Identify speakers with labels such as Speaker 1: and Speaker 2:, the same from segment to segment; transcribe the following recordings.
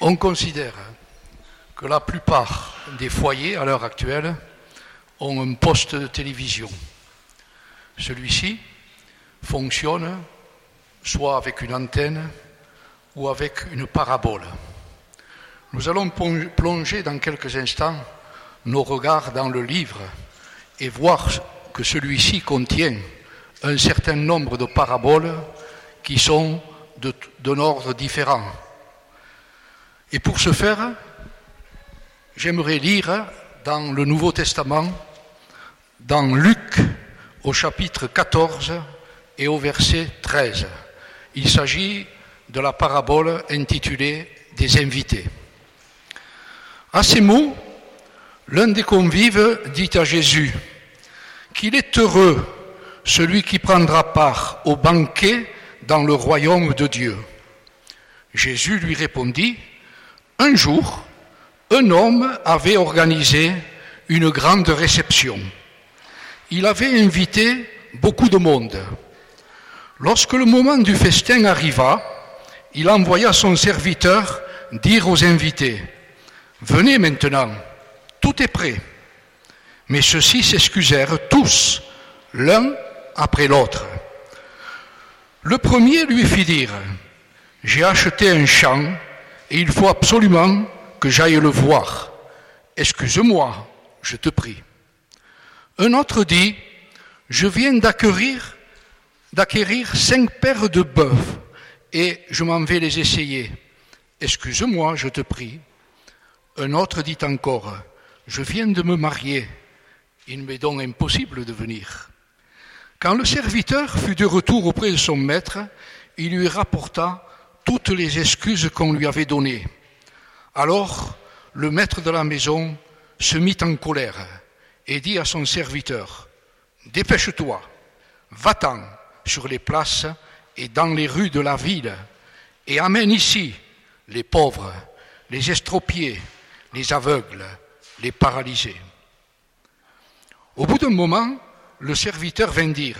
Speaker 1: On considère que la plupart des foyers à l'heure actuelle ont un poste de télévision. Celui-ci fonctionne soit avec une antenne ou avec une parabole. Nous allons plonger dans quelques instants nos regards dans le livre et voir que celui-ci contient un certain nombre de paraboles qui sont d'un ordre différent. Et pour ce faire, j'aimerais lire dans le Nouveau Testament, dans Luc au chapitre 14 et au verset 13. Il s'agit de la parabole intitulée Des invités. À ces mots, l'un des convives dit à Jésus qu'il est heureux celui qui prendra part au banquet dans le royaume de Dieu. Jésus lui répondit, Un jour, un homme avait organisé une grande réception. Il avait invité beaucoup de monde. Lorsque le moment du festin arriva, il envoya son serviteur dire aux invités, Venez maintenant, tout est prêt. Mais ceux-ci s'excusèrent tous, l'un après l'autre. Le premier lui fit dire, J'ai acheté un champ et il faut absolument que j'aille le voir. Excuse-moi, je te prie. Un autre dit, Je viens d'acquérir, d'acquérir cinq paires de bœufs et je m'en vais les essayer. Excuse-moi, je te prie. Un autre dit encore, Je viens de me marier, il m'est donc impossible de venir. Quand le serviteur fut de retour auprès de son maître, il lui rapporta toutes les excuses qu'on lui avait données. Alors le maître de la maison se mit en colère et dit à son serviteur, Dépêche-toi, va-t'en sur les places et dans les rues de la ville, et amène ici les pauvres, les estropiés, les aveugles, les paralysés. Au bout d'un moment, le serviteur vint dire,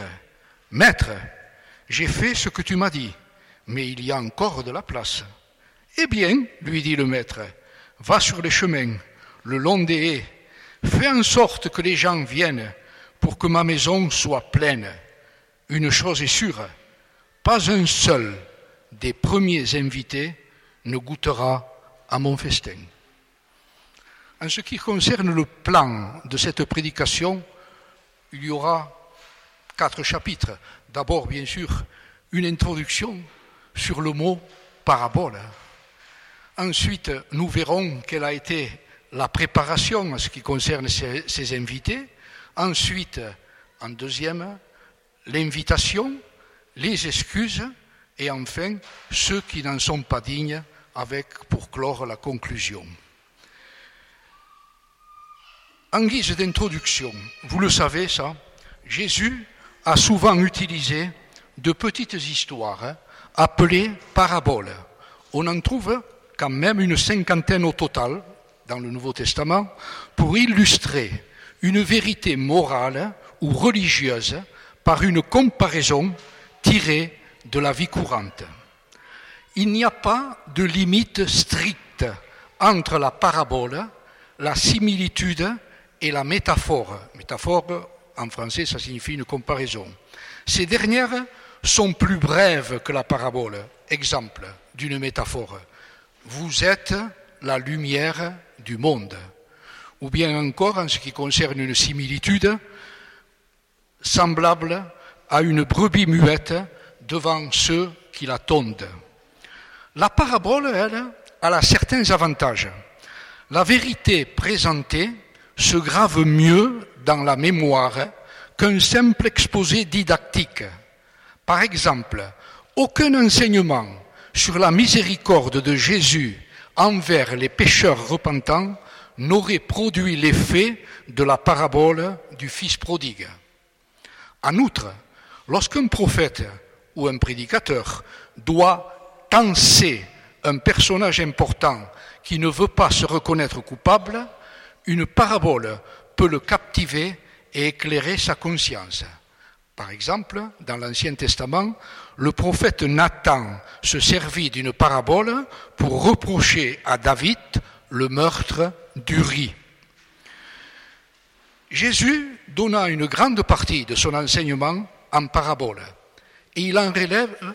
Speaker 1: Maître, j'ai fait ce que tu m'as dit, mais il y a encore de la place. Eh bien, lui dit le maître, va sur les chemins, le long des haies, fais en sorte que les gens viennent pour que ma maison soit pleine. Une chose est sûre, pas un seul des premiers invités ne goûtera à mon festin. En ce qui concerne le plan de cette prédication, il y aura quatre chapitres. D'abord, bien sûr, une introduction sur le mot parabole. Ensuite, nous verrons quelle a été la préparation en ce qui concerne ces, invités. Ensuite, en deuxième, l'invitation, les excuses et enfin ceux qui n'en sont pas dignes avec pour clore la conclusion. En guise d'introduction, vous le savez ça, Jésus a souvent utilisé de petites histoires hein, appelées paraboles. On en trouve quand même une cinquantaine au total dans le Nouveau Testament pour illustrer une vérité morale ou religieuse par une comparaison tirée de la vie courante. Il n'y a pas de limite stricte entre la parabole, la similitude et la métaphore. Métaphore, en français, ça signifie une comparaison. Ces dernières sont plus brèves que la parabole. Exemple d'une métaphore. Vous êtes la lumière du monde. Ou bien encore, en ce qui concerne une similitude, semblable à une brebis muette devant ceux qui la tondent. La parabole, elle, a certains avantages. La vérité présentée se grave mieux dans la mémoire qu'un simple exposé didactique. Par exemple, aucun enseignement sur la miséricorde de Jésus envers les pécheurs repentants n'aurait produit l'effet de la parabole du Fils prodigue. En outre, lorsqu'un prophète ou un prédicateur doit tenser un personnage important qui ne veut pas se reconnaître coupable, une parabole peut le captiver et éclairer sa conscience. Par exemple, dans l'Ancien Testament, le prophète Nathan se servit d'une parabole pour reprocher à David le meurtre d'Uri. Jésus donna une grande partie de son enseignement en parabole et il en,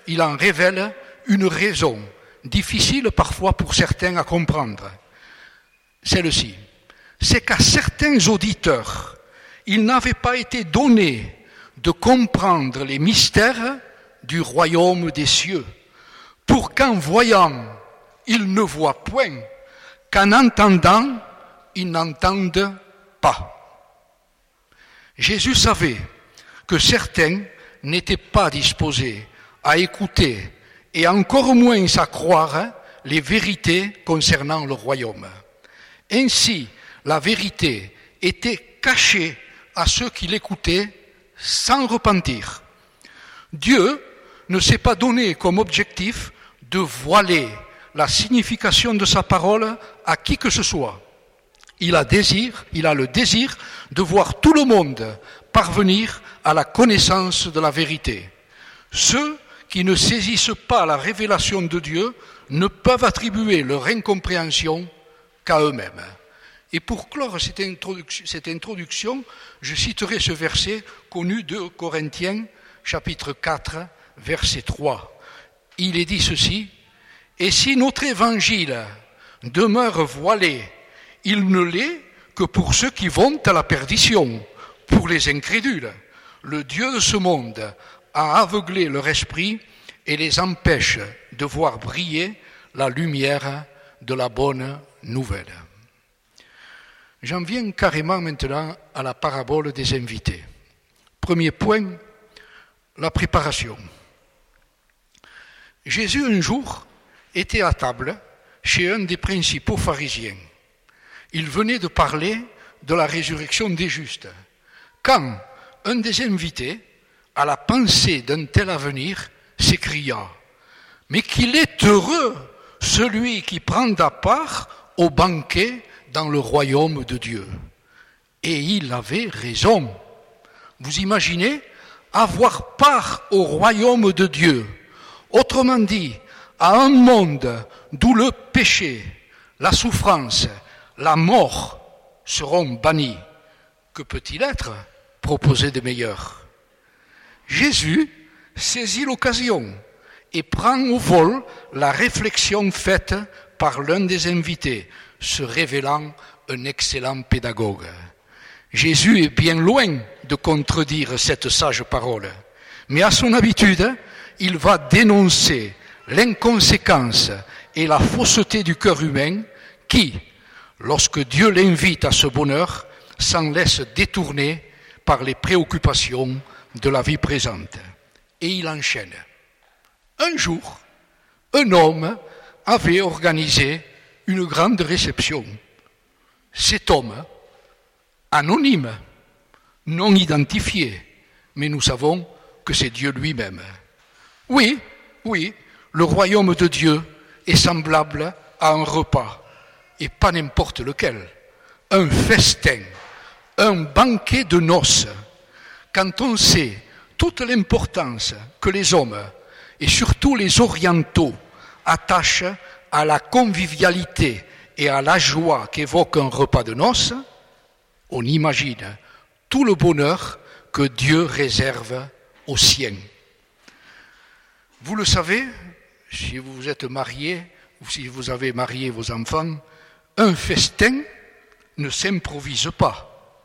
Speaker 1: il en révèle une raison difficile parfois pour certains à comprendre. Celle-ci, c'est qu'à certains auditeurs, il n'avait pas été donné de comprendre les mystères du royaume des cieux, pour qu'en voyant, ils ne voient point, qu'en entendant, ils n'entendent pas. Jésus savait que certains n'étaient pas disposés à écouter et encore moins à croire les vérités concernant le royaume. Ainsi, la vérité était cachée à ceux qui l'écoutaient sans repentir. Dieu ne s'est pas donné comme objectif de voiler la signification de sa parole à qui que ce soit. Il a désir, il a le désir de voir tout le monde parvenir à la connaissance de la vérité. Ceux qui ne saisissent pas la révélation de Dieu ne peuvent attribuer leur incompréhension qu'à eux-mêmes. Et pour clore cette introduction, je citerai ce verset connu de Corinthiens, chapitre 4, verset 3. Il est dit ceci, Et si notre évangile demeure voilé, il ne l'est que pour ceux qui vont à la perdition, pour les incrédules. Le Dieu de ce monde a aveuglé leur esprit et les empêche de voir briller la lumière de la bonne nouvelle. J'en viens carrément maintenant à la parabole des invités. Premier point, la préparation. Jésus un jour était à table chez un des principaux pharisiens. Il venait de parler de la résurrection des justes. Quand un des invités, à la pensée d'un tel avenir, s'écria Mais qu'il est heureux celui qui prend à part au banquet dans le royaume de Dieu. Et il avait raison. Vous imaginez avoir part au royaume de Dieu. Autrement dit, à un monde d'où le péché, la souffrance, la mort seront bannis. Que peut-il être proposé de meilleur? Jésus saisit l'occasion et prend au vol la réflexion faite par l'un des invités, se révélant un excellent pédagogue. Jésus est bien loin de contredire cette sage parole, mais à son habitude, il va dénoncer l'inconséquence et la fausseté du cœur humain qui, lorsque Dieu l'invite à ce bonheur, s'en laisse détourner par les préoccupations de la vie présente. Et il enchaîne. Un jour, un homme avait organisé une grande réception. Cet homme, anonyme, non identifié, mais nous savons que c'est Dieu lui-même. Oui, oui, le royaume de Dieu est semblable à un repas, et pas n'importe lequel, un festin, un banquet de noces. Quand on sait toute l'importance que les hommes, et surtout les orientaux, attachent à la convivialité et à la joie qu'évoque un repas de noces, on imagine tout le bonheur que Dieu réserve aux siens. Vous le savez, si vous êtes marié ou si vous avez marié vos enfants, un festin ne s'improvise pas,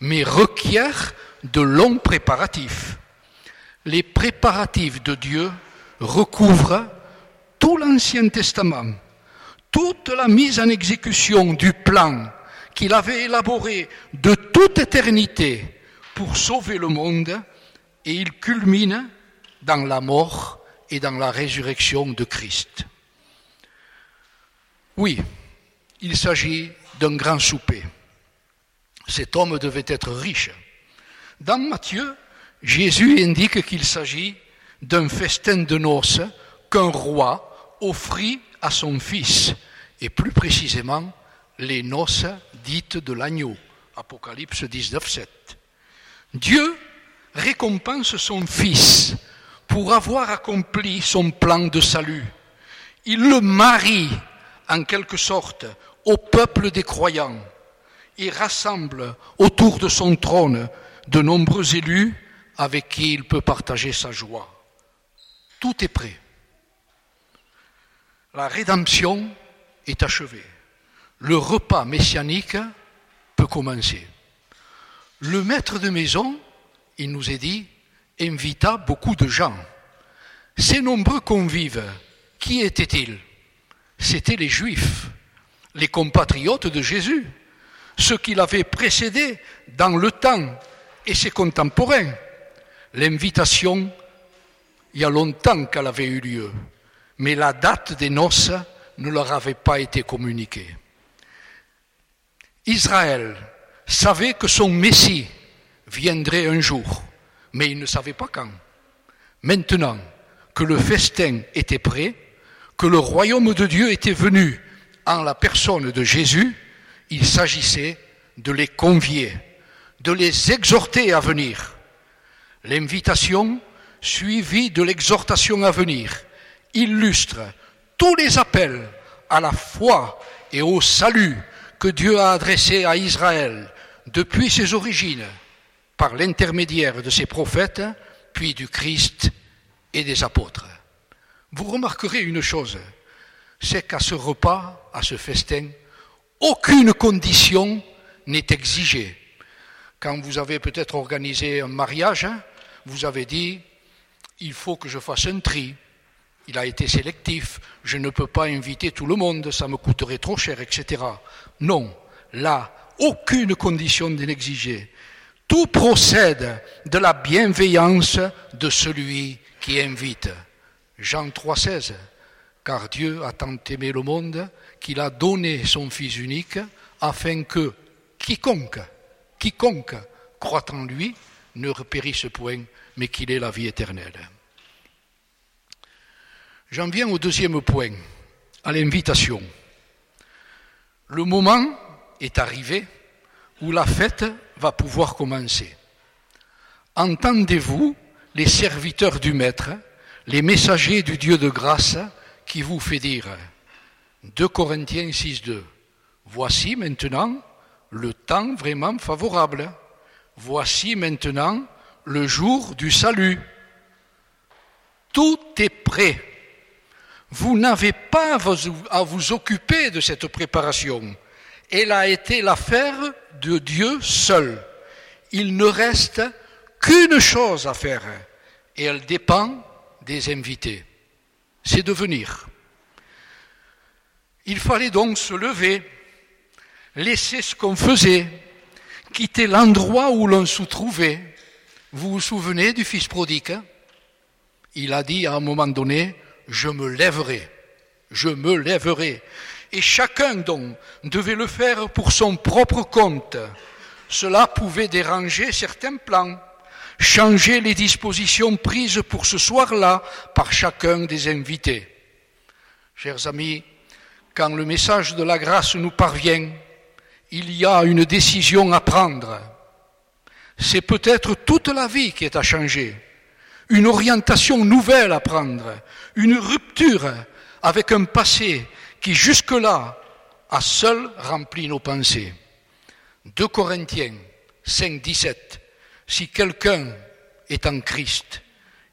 Speaker 1: mais requiert de longs préparatifs. Les préparatifs de Dieu recouvrent tout l'Ancien Testament, toute la mise en exécution du plan qu'il avait élaboré de toute éternité pour sauver le monde, et il culmine dans la mort et dans la résurrection de Christ. Oui, il s'agit d'un grand souper. Cet homme devait être riche. Dans Matthieu, Jésus indique qu'il s'agit d'un festin de noces qu'un roi offrit à son fils, et plus précisément les noces dites de l'agneau. Apocalypse 19, 7. Dieu récompense son Fils pour avoir accompli son plan de salut. Il le marie, en quelque sorte, au peuple des croyants et rassemble autour de son trône de nombreux élus avec qui il peut partager sa joie. Tout est prêt. La rédemption est achevée. Le repas messianique peut commencer. Le maître de maison, il nous est dit, invita beaucoup de gens. Ces nombreux convives, qui étaient-ils? C'étaient les Juifs, les compatriotes de Jésus, ceux qui l'avaient précédé dans le temps et ses contemporains. L'invitation, il y a longtemps qu'elle avait eu lieu, mais la date des noces ne leur avait pas été communiquée. Israël savait que son Messie viendrait un jour, mais il ne savait pas quand. Maintenant que le festin était prêt, que le royaume de Dieu était venu en la personne de Jésus, il s'agissait de les convier, de les exhorter à venir. L'invitation suivie de l'exhortation à venir illustre tous les appels à la foi et au salut que Dieu a adressés à Israël depuis ses origines par l'intermédiaire de ses prophètes, puis du Christ et des apôtres. Vous remarquerez une chose, c'est qu'à ce repas, à ce festin, aucune condition n'est exigée. Quand vous avez peut-être organisé un mariage, hein, vous avez dit, il faut que je fasse un tri. Il a été sélectif, je ne peux pas inviter tout le monde, ça me coûterait trop cher, etc. Non, là, aucune condition n'est exigée. Tout procède de la bienveillance de celui qui invite. Jean 3,16. Car Dieu a tant aimé le monde qu'il a donné son Fils unique afin que quiconque, quiconque croit en lui ne périsse point, mais qu'il ait la vie éternelle. J'en viens au deuxième point, à l'invitation. Le moment est arrivé où la fête va pouvoir commencer. Entendez-vous les serviteurs du Maître, les messagers du Dieu de grâce qui vous fait dire 2 Corinthiens 6.2 Voici maintenant le temps vraiment favorable. Voici maintenant le jour du salut. Tout est prêt. Vous n'avez pas à vous occuper de cette préparation. Elle a été l'affaire de Dieu seul. Il ne reste qu'une chose à faire et elle dépend des invités. C'est de venir. Il fallait donc se lever, laisser ce qu'on faisait, quitter l'endroit où l'on se trouvait. Vous vous souvenez du fils prodigue? Il a dit à un moment donné, je me lèverai, je me lèverai et chacun donc devait le faire pour son propre compte. Cela pouvait déranger certains plans, changer les dispositions prises pour ce soir-là par chacun des invités. Chers amis, quand le message de la grâce nous parvient, il y a une décision à prendre. C'est peut-être toute la vie qui est à changer, une orientation nouvelle à prendre, une rupture avec un passé qui jusque-là a seul rempli nos pensées. 2 Corinthiens 5, 17. Si quelqu'un est en Christ,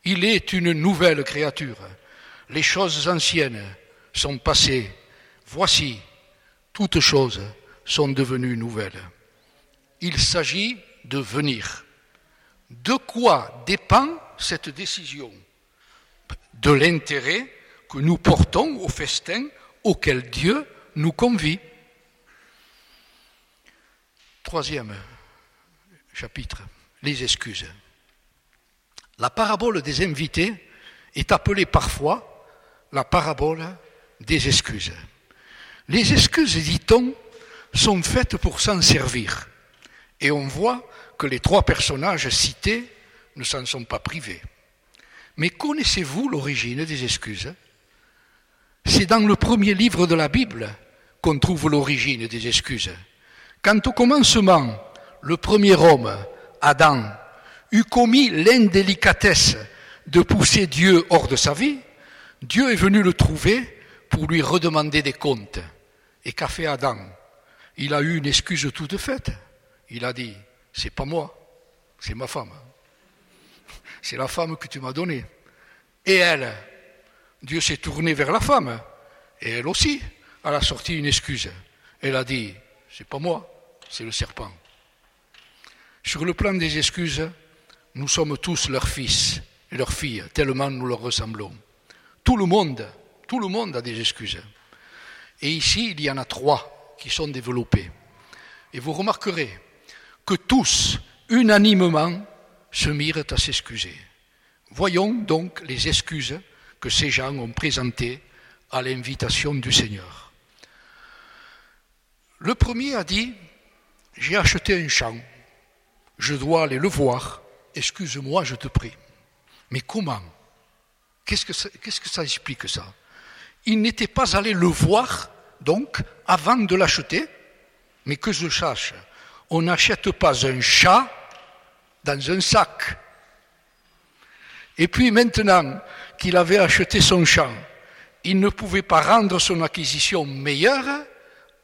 Speaker 1: il est une nouvelle créature. Les choses anciennes sont passées. Voici, toutes choses sont devenues nouvelles. Il s'agit de venir. De quoi dépend cette décision De l'intérêt que nous portons au festin auquel Dieu nous convie. Troisième chapitre, les excuses. La parabole des invités est appelée parfois la parabole des excuses. Les excuses, dit-on, sont faites pour s'en servir. Et on voit que les trois personnages cités ne s'en sont pas privés. Mais connaissez-vous l'origine des excuses? C'est dans le premier livre de la Bible qu'on trouve l'origine des excuses. Quand au commencement, le premier homme, Adam, eut commis l'indélicatesse de pousser Dieu hors de sa vie, Dieu est venu le trouver pour lui redemander des comptes. Et qu'a fait Adam? Il a eu une excuse toute faite. Il a dit, c'est pas moi, c'est ma femme. C'est la femme que tu m'as donnée. Et elle, Dieu s'est tourné vers la femme. Et elle aussi, elle a sorti une excuse. Elle a dit, c'est pas moi, c'est le serpent. Sur le plan des excuses, nous sommes tous leurs fils et leurs filles, tellement nous leur ressemblons. Tout le monde, tout le monde a des excuses. Et ici, il y en a trois qui sont développées. Et vous remarquerez que tous, unanimement, se mirent à s'excuser. Voyons donc les excuses que ces gens ont présentées à l'invitation du Seigneur. Le premier a dit, j'ai acheté un champ, je dois aller le voir, excuse-moi, je te prie. Mais comment? Qu'est-ce que, ça, qu'est-ce que ça explique ça? Il n'était pas allé le voir, donc, avant de l'acheter, mais que je sache, on n'achète pas un chat dans un sac. Et puis maintenant qu'il avait acheté son champ, il ne pouvait pas rendre son acquisition meilleure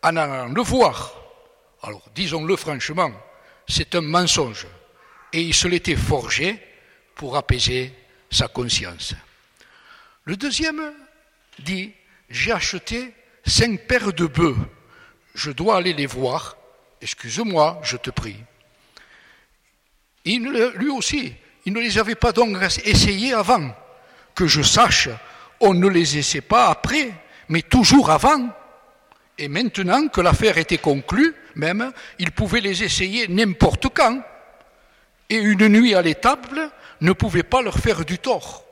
Speaker 1: en allant le voir. Alors, disons-le franchement, c'est un mensonge. Et il se l'était forgé pour apaiser sa conscience. Le deuxième dit, j'ai acheté cinq paires de bœufs, je dois aller les voir, excuse-moi, je te prie. Lui aussi, il ne les avait pas donc essayés avant. Que je sache, on ne les essaie pas après, mais toujours avant. Et maintenant que l'affaire était conclue, même, il pouvait les essayer n'importe quand. Et une nuit à l'étable ne pouvait pas leur faire du tort.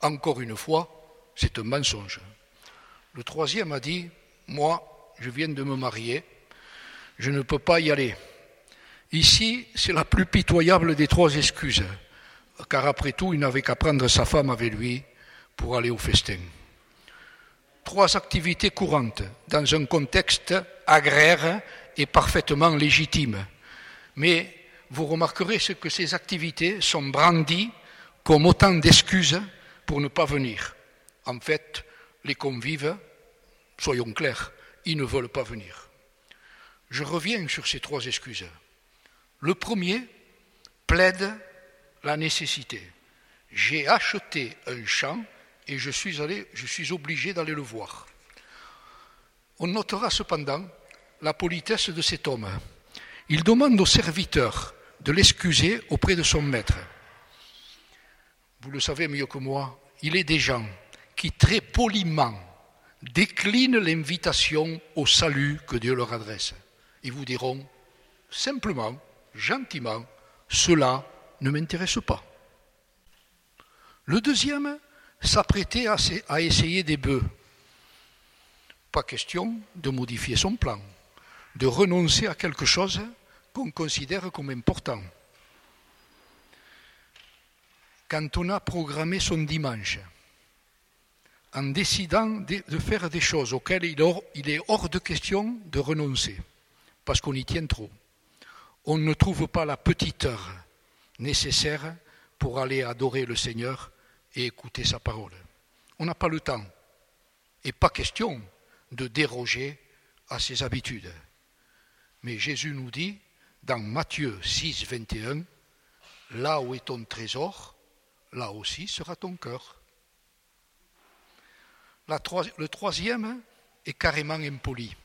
Speaker 1: Encore une fois, c'est un mensonge. Le troisième a dit, moi, je viens de me marier, je ne peux pas y aller. Ici, c'est la plus pitoyable des trois excuses, car après tout, il n'avait qu'à prendre sa femme avec lui pour aller au festin. Trois activités courantes dans un contexte agraire et parfaitement légitime. Mais vous remarquerez que ces activités sont brandies comme autant d'excuses pour ne pas venir. En fait, les convives, soyons clairs, ils ne veulent pas venir. Je reviens sur ces trois excuses. Le premier plaide la nécessité. J'ai acheté un champ et je suis, obligé d'aller le voir. On notera cependant la politesse de cet homme. Il demande au serviteur de l'excuser auprès de son maître vous le savez mieux que moi, il est des gens qui très poliment déclinent l'invitation au salut que Dieu leur adresse. Ils vous diront simplement, gentiment, cela ne m'intéresse pas. Le deuxième s'apprêtait à essayer des bœufs. Pas question de modifier son plan, de renoncer à quelque chose qu'on considère comme important quand on a programmé son dimanche, en décidant de faire des choses auxquelles il est hors de question de renoncer, parce qu'on y tient trop, on ne trouve pas la petite heure nécessaire pour aller adorer le Seigneur et écouter sa parole. On n'a pas le temps. Et pas question de déroger à ses habitudes. Mais Jésus nous dit, dans Matthieu 6, 21, Là où est ton trésor, là aussi sera ton cœur. le troisième est carrément impoli.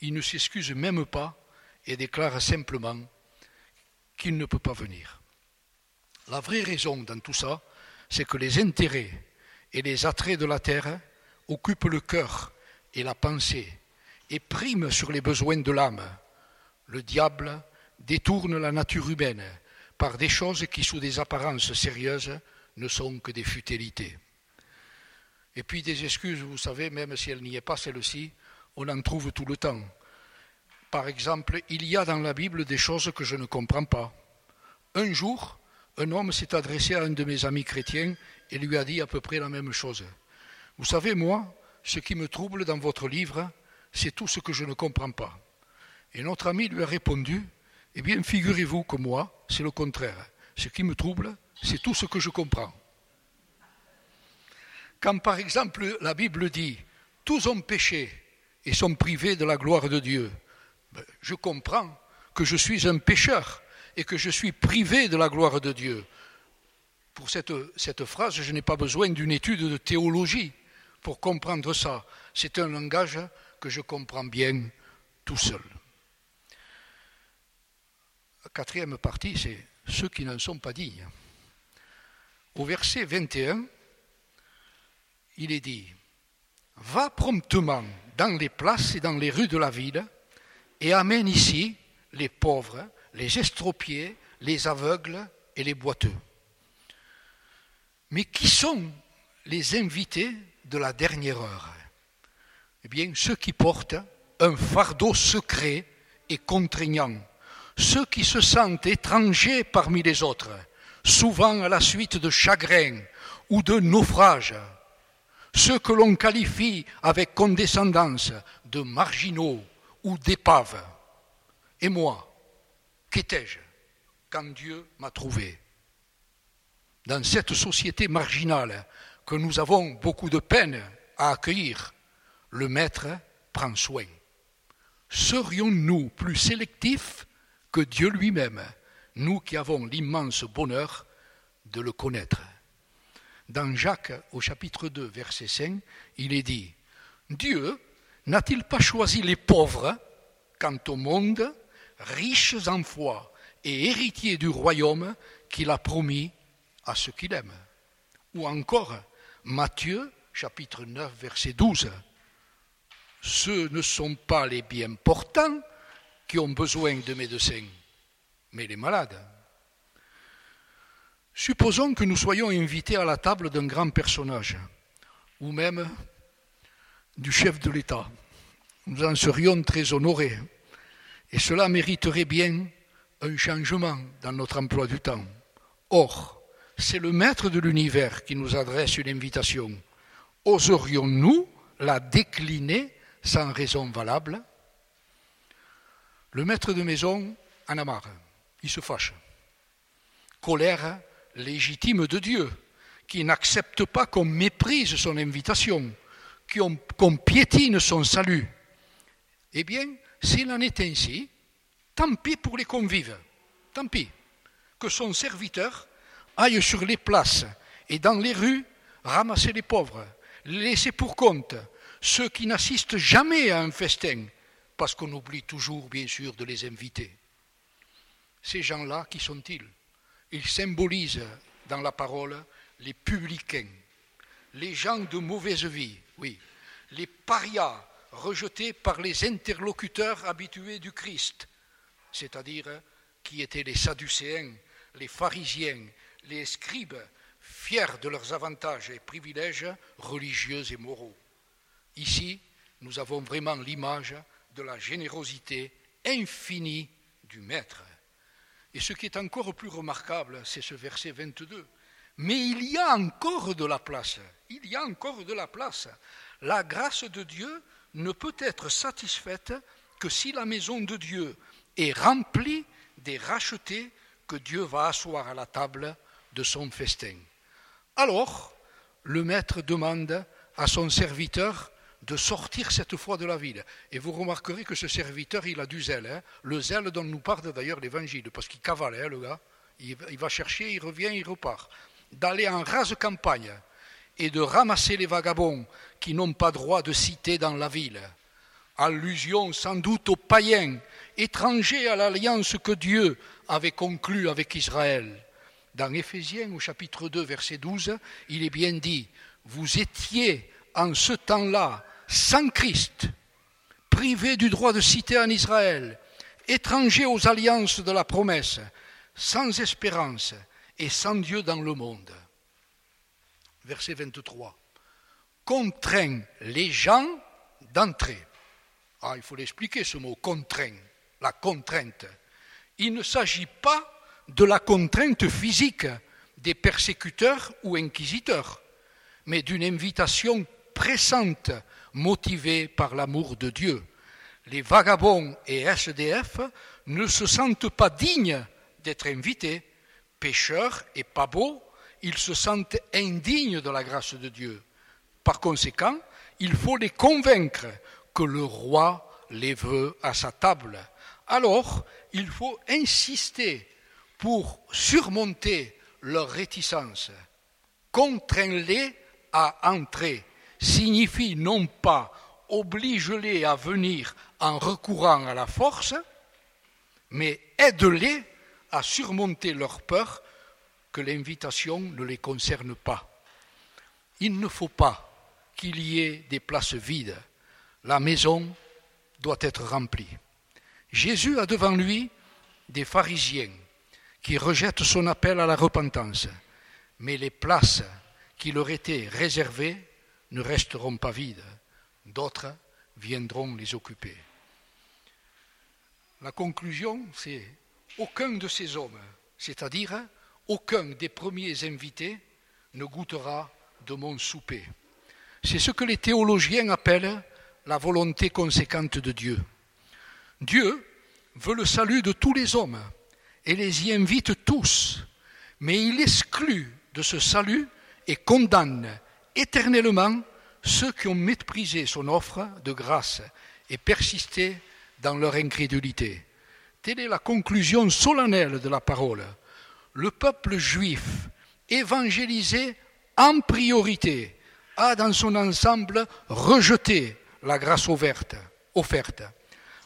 Speaker 1: Il ne s'excuse même pas et déclare simplement qu'il ne peut pas venir. La vraie raison dans tout ça, c'est que les intérêts et les attraits de la terre occupent le cœur et la pensée et priment sur les besoins de l'âme. Le diable détourne la nature humaine par des choses qui, sous des apparences sérieuses, ne sont que des futilités. Et puis des excuses, vous savez, même si elle n'y est pas celle-ci, on en trouve tout le temps. Par exemple, il y a dans la Bible des choses que je ne comprends pas. Un jour, un homme s'est adressé à un de mes amis chrétiens et lui a dit à peu près la même chose. Vous savez, moi, ce qui me trouble dans votre livre, c'est tout ce que je ne comprends pas. Et notre ami lui a répondu, eh bien, figurez-vous que moi, c'est le contraire. Ce qui me trouble, c'est tout ce que je comprends. Quand par exemple la Bible dit tous ont péché et sont privés de la gloire de Dieu, je comprends que je suis un pécheur et que je suis privé de la gloire de Dieu. Pour cette, cette phrase, je n'ai pas besoin d'une étude de théologie pour comprendre ça. C'est un langage que je comprends bien tout seul. La quatrième partie, c'est ceux qui n'en sont pas dignes. Au verset 21, il est dit, Va promptement dans les places et dans les rues de la ville et amène ici les pauvres, les estropiés, les aveugles et les boiteux. Mais qui sont les invités de la dernière heure? Eh bien, ceux qui portent un fardeau secret et contraignant, ceux qui se sentent étrangers parmi les autres, souvent à la suite de chagrins ou de naufrages, ceux que l'on qualifie avec condescendance de marginaux ou d'épaves. Et moi, qu'étais-je quand Dieu m'a trouvé? Dans cette société marginale que nous avons beaucoup de peine à accueillir, le Maître prend soin. Serions-nous plus sélectifs que Dieu lui-même, nous qui avons l'immense bonheur de le connaître? Dans Jacques au chapitre 2, verset 5, il est dit, Dieu n'a-t-il pas choisi les pauvres quant au monde, riches en foi et héritiers du royaume qu'il a promis à ceux qu'il aime? Ou encore, Matthieu, chapitre 9, verset 12. Ce ne sont pas les bien portants qui ont besoin de médecins, mais les malades. Supposons que nous soyons invités à la table d'un grand personnage, ou même du chef de l'État. Nous en serions très honorés, et cela mériterait bien un changement dans notre emploi du temps. Or, c'est le maître de l'univers qui nous adresse une invitation. Oserions-nous la décliner sans raison valable? Le maître de maison en a marre, il se fâche. Colère légitime de Dieu, qui n'accepte pas qu'on méprise son invitation, qu'on piétine son salut. Eh bien, s'il en est ainsi, tant pis pour les convives, tant pis que son serviteur aille sur les places et dans les rues ramasser les pauvres, les laisser pour compte, ceux qui n'assistent jamais à un festin, parce qu'on oublie toujours, bien sûr, de les inviter. Ces gens-là, qui sont-ils? Ils symbolisent dans la parole les publicains, les gens de mauvaise vie, oui, les parias rejetés par les interlocuteurs habitués du Christ, c'est-à-dire qui étaient les Sadducéens, les pharisiens, les scribes, fiers de leurs avantages et privilèges religieux et moraux. Ici, nous avons vraiment l'image de la générosité infinie du Maître. Et ce qui est encore plus remarquable, c'est ce verset 22. Mais il y a encore de la place. Il y a encore de la place. La grâce de Dieu ne peut être satisfaite que si la maison de Dieu est remplie des rachetés que Dieu va asseoir à la table de son festin. Alors, le maître demande à son serviteur de sortir cette fois de la ville. Et vous remarquerez que ce serviteur, il a du zèle, hein. le zèle dont nous parle d'ailleurs l'évangile, parce qu'il cavale, hein, le gars. Il, il va chercher, il revient, il repart. D'aller en rase campagne et de ramasser les vagabonds qui n'ont pas droit de citer dans la ville. Allusion sans doute aux païens, étrangers à l'alliance que Dieu avait conclue avec Israël. Dans Éphésiens au chapitre 2 verset 12, il est bien dit, vous étiez en ce temps-là sans Christ, privés du droit de citer en Israël, étrangers aux alliances de la promesse, sans espérance et sans Dieu dans le monde. Verset 23. Contraint les gens d'entrer. Ah, il faut l'expliquer ce mot, contraint, la contrainte. Il ne s'agit pas de la contrainte physique des persécuteurs ou inquisiteurs, mais d'une invitation pressante motivée par l'amour de Dieu. Les vagabonds et SDF ne se sentent pas dignes d'être invités, pécheurs et pas beaux, ils se sentent indignes de la grâce de Dieu. Par conséquent, il faut les convaincre que le roi les veut à sa table. Alors, il faut insister pour surmonter leur réticence. Contrains-les à entrer signifie non pas oblige-les à venir en recourant à la force, mais aide-les à surmonter leur peur que l'invitation ne les concerne pas. Il ne faut pas qu'il y ait des places vides. La maison doit être remplie. Jésus a devant lui des pharisiens qui rejettent son appel à la repentance, mais les places qui leur étaient réservées ne resteront pas vides. D'autres viendront les occuper. La conclusion, c'est aucun de ces hommes, c'est-à-dire aucun des premiers invités, ne goûtera de mon souper. C'est ce que les théologiens appellent la volonté conséquente de Dieu. Dieu veut le salut de tous les hommes et les y invite tous, mais il exclut de ce salut et condamne éternellement ceux qui ont méprisé son offre de grâce et persisté dans leur incrédulité. Telle est la conclusion solennelle de la parole. Le peuple juif, évangélisé en priorité, a dans son ensemble rejeté la grâce offerte.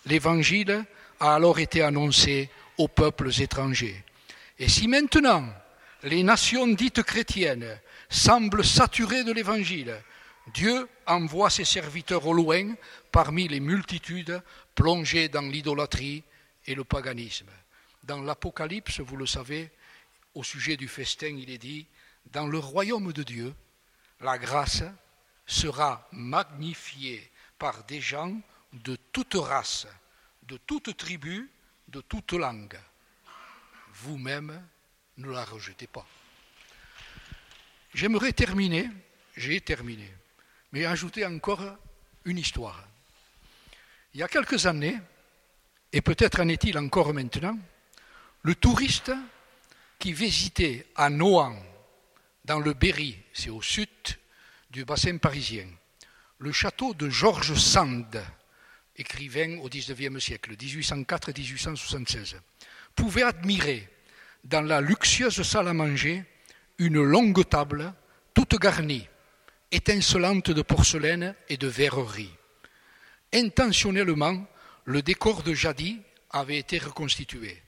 Speaker 1: L'évangile a alors été annoncé aux peuples étrangers. Et si maintenant les nations dites chrétiennes semblent saturées de l'évangile, Dieu envoie ses serviteurs au loin parmi les multitudes plongées dans l'idolâtrie et le paganisme. Dans l'Apocalypse, vous le savez, au sujet du festin, il est dit, dans le royaume de Dieu, la grâce sera magnifiée par des gens de toute race, de toute tribu, de toute langue. Vous-même, ne la rejetez pas. J'aimerais terminer, j'ai terminé, mais ajouter encore une histoire. Il y a quelques années, et peut-être en est-il encore maintenant, le touriste qui visitait à Nohant, dans le Berry, c'est au sud du bassin parisien, le château de Georges Sand, écrivain au XIXe siècle, 1804-1876, pouvait admirer dans la luxueuse salle à manger une longue table toute garnie, étincelante de porcelaine et de verrerie. Intentionnellement, le décor de jadis avait été reconstitué.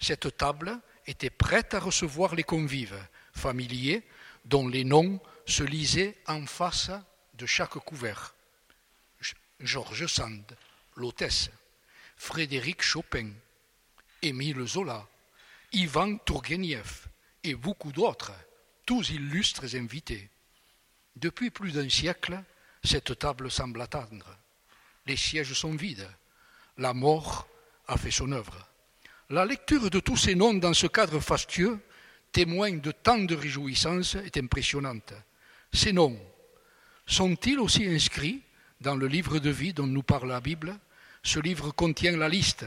Speaker 1: Cette table était prête à recevoir les convives familiers dont les noms se lisaient en face de chaque couvert. Georges Sand, l'hôtesse, Frédéric Chopin, Émile Zola, Ivan Tourguenieff et beaucoup d'autres, tous illustres invités. Depuis plus d'un siècle, cette table semble attendre. Les sièges sont vides. La mort a fait son œuvre. La lecture de tous ces noms dans ce cadre fastueux, témoigne de tant de réjouissance, est impressionnante. Ces noms sont-ils aussi inscrits dans le livre de vie dont nous parle la Bible? Ce livre contient la liste,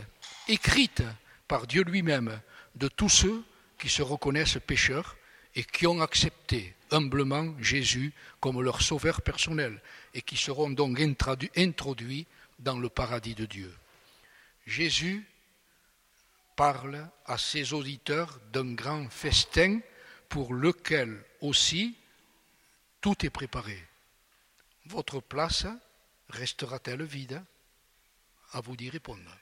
Speaker 1: écrite par Dieu lui-même, de tous ceux qui se reconnaissent pécheurs et qui ont accepté humblement Jésus comme leur sauveur personnel et qui seront donc introduits dans le paradis de Dieu. Jésus parle à ses auditeurs d'un grand festin pour lequel aussi tout est préparé. Votre place restera-t-elle vide? À vous d'y répondre.